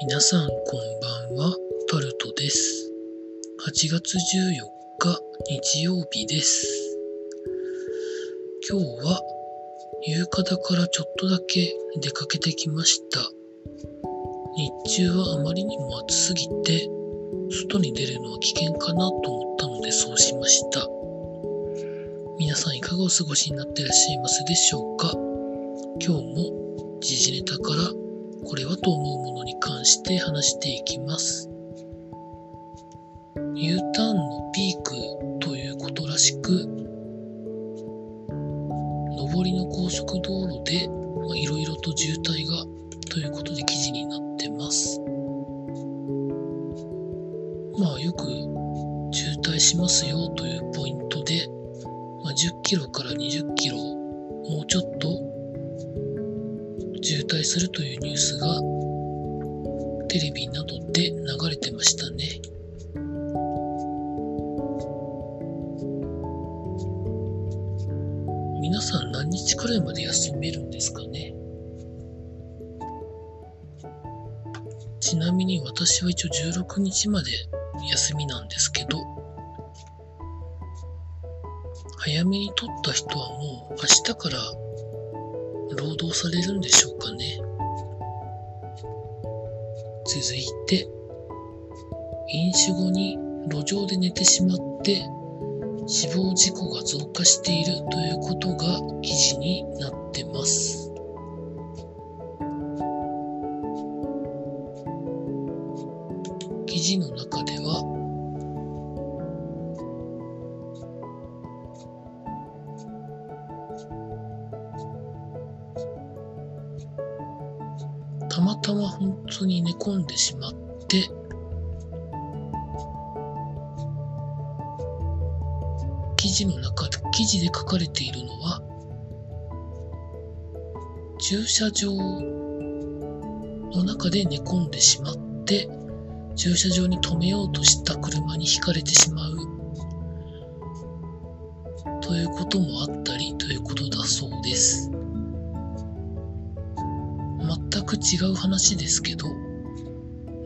皆さんこんばんは、タルトです。8月14日日曜日です。今日は夕方からちょっとだけ出かけてきました。日中はあまりにも暑すぎて、外に出るのは危険かなと思ったのでそうしました。皆さんいかがお過ごしになっていらっしゃいますでしょうか？今日も時事ネタからこれはと思うものに関して話していきます。U ターンのピークということらしく、上りの高速道路でいろいろと渋滞がということで記事になってます。まあよく渋滞しますよというポイントで、まあ、10キロから20キロもうちょっと渋滞するというニュースがテレビなどで流れてましたね。皆さん何日くらいまで休めるんですかね？ちなみに私は一応16日まで休みなんですけど、早めに取った人はもう明日から労働されるんでしょうかね。続いて、飲酒後に路上で寝てしまって死亡事故が増加しているということが記事になってます。記事のたまたま本当に寝込んでしまって、記事の中で、記事で書かれているのは、駐車場の中で寝込んでしまって、駐車場に止めようとした車にひかれてしまうということもあったりということだそうです。く違う話ですけど、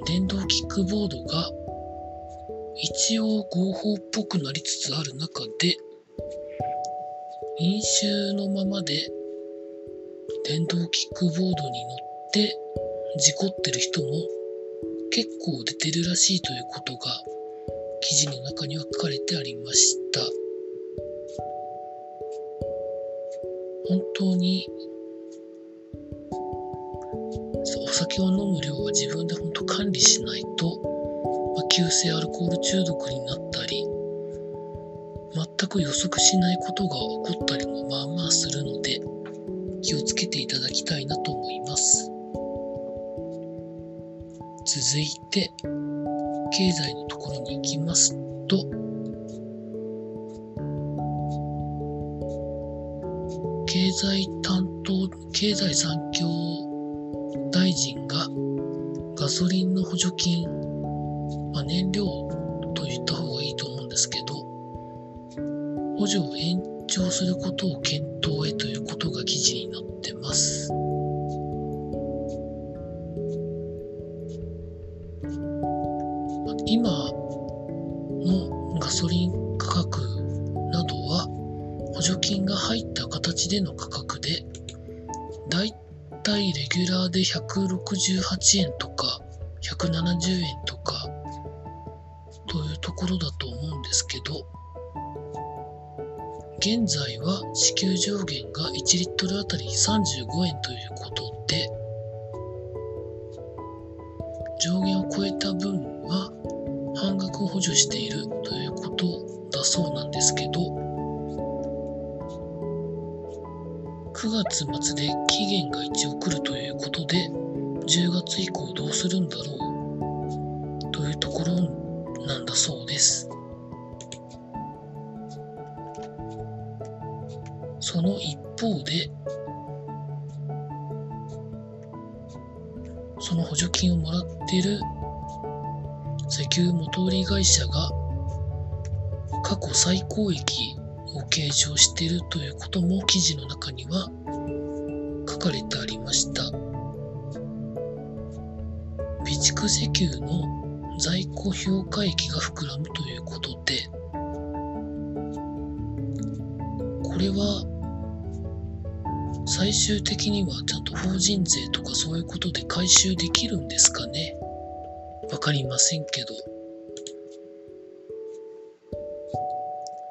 電動キックボードが一応合法っぽくなりつつある中で、飲酒のままで電動キックボードに乗って事故ってる人も結構出てるらしいということが記事の中には書かれてありました。本当に酒を飲む量は自分で本当管理しないと、まあ、急性アルコール中毒になったり全く予測しないことが起こったりもまあまあするので気をつけていただきたいなと思います。続いて経済のところに行きますと経済担当経済産業大臣がガソリンの補助金、まあ、燃料と言った方がいいと思うんですけど、補助を延長することを検討へということが記事になってます。今のガソリン価格などは補助金が入った形での価格で、だいたいレギュラーで168円とか170円とかというところだと思うんですけど現在は支給上限が1リットルあたり35円ということで上限を超えた分は半額補助しているということだそうなんですけど9月末で期限が一応来るということで、10月以降どうするんだろう？というところなんだそうです。その一方で、その補助金をもらっている石油元売り会社が過去最高益を計上しているということも記事の中には書かれてありました。備蓄石油の在庫評価益が膨らむということで、これは最終的にはちゃんと法人税とかそういうことで回収できるんですかねわかりませんけど。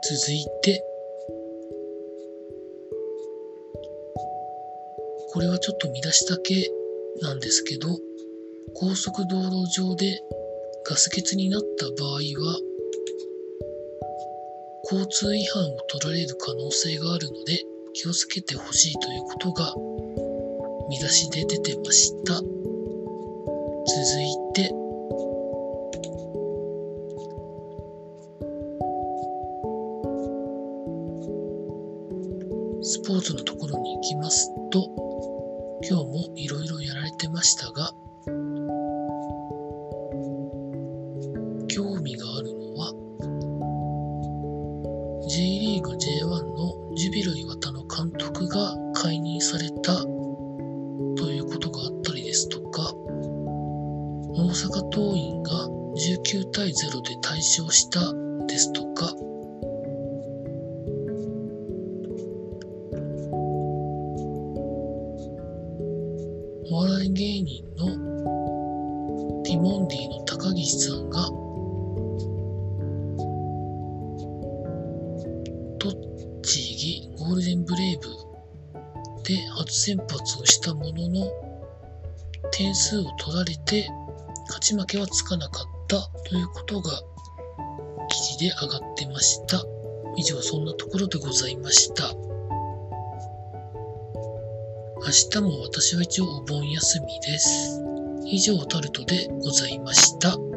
続いて、これはちょっと見出しだけなんですけど、高速道路上でガス欠になった場合は、交通違反を取られる可能性があるので気をつけてほしいということが見出しで出てました。続いて、スポーツのところに行きますと、今日もいろいろやられてましたが、興味があるのは、J リーグ J1 のジュビロ磐田の監督が解任されたということがあったりですとか、大阪桐蔭が19対0で大勝したですとか、ティモンディの高岸さんが栃木ゴールデンブレイブで初先発をしたものの点数を取られて勝ち負けはつかなかったということが記事で上がってました。以上そんなところでございました。明日も私は一応お盆休みです。以上タルトでございました。